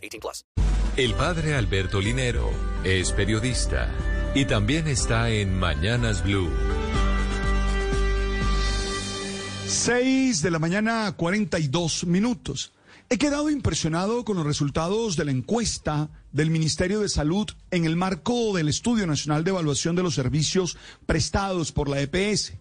18 plus. El padre Alberto Linero es periodista y también está en Mañanas Blue. 6 de la mañana, 42 minutos. He quedado impresionado con los resultados de la encuesta del Ministerio de Salud en el marco del Estudio Nacional de Evaluación de los Servicios prestados por la EPS.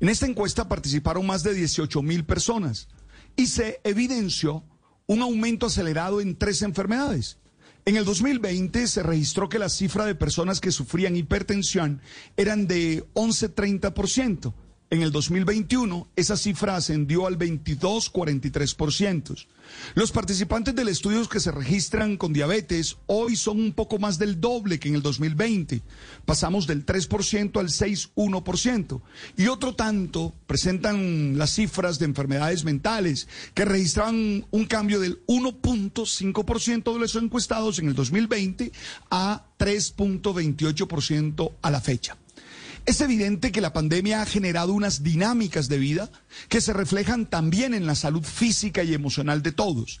En esta encuesta participaron más de 18 mil personas y se evidenció un aumento acelerado en tres enfermedades. En el 2020 se registró que la cifra de personas que sufrían hipertensión eran de 11-30%. En el 2021, esa cifra ascendió al 22,43%. Los participantes del estudio que se registran con diabetes hoy son un poco más del doble que en el 2020. Pasamos del 3% al 6,1%. Y otro tanto presentan las cifras de enfermedades mentales, que registraban un cambio del 1,5% de los encuestados en el 2020 a 3,28% a la fecha. Es evidente que la pandemia ha generado unas dinámicas de vida que se reflejan también en la salud física y emocional de todos.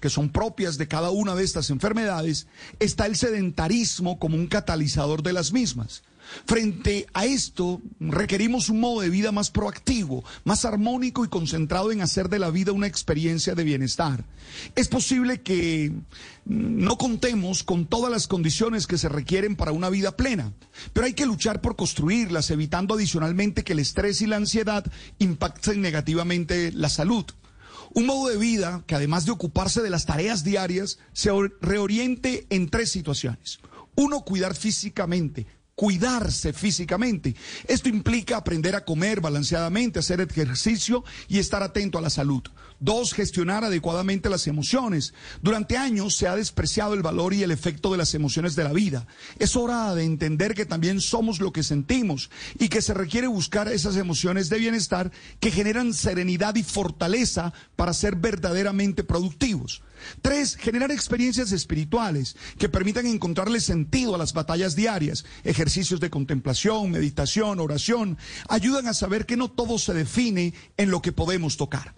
que son propias de cada una de estas enfermedades, está el sedentarismo como un catalizador de las mismas. Frente a esto, requerimos un modo de vida más proactivo, más armónico y concentrado en hacer de la vida una experiencia de bienestar. Es posible que no contemos con todas las condiciones que se requieren para una vida plena, pero hay que luchar por construirlas, evitando adicionalmente que el estrés y la ansiedad impacten negativamente la salud. Un modo de vida que además de ocuparse de las tareas diarias, se reoriente en tres situaciones. Uno, cuidar físicamente, cuidarse físicamente. Esto implica aprender a comer balanceadamente, hacer ejercicio y estar atento a la salud. Dos, gestionar adecuadamente las emociones. Durante años se ha despreciado el valor y el efecto de las emociones de la vida. Es hora de entender que también somos lo que sentimos y que se requiere buscar esas emociones de bienestar que generan serenidad y fortaleza para ser verdaderamente productivos. Tres, generar experiencias espirituales que permitan encontrarle sentido a las batallas diarias. Ejercicios de contemplación, meditación, oración, ayudan a saber que no todo se define en lo que podemos tocar.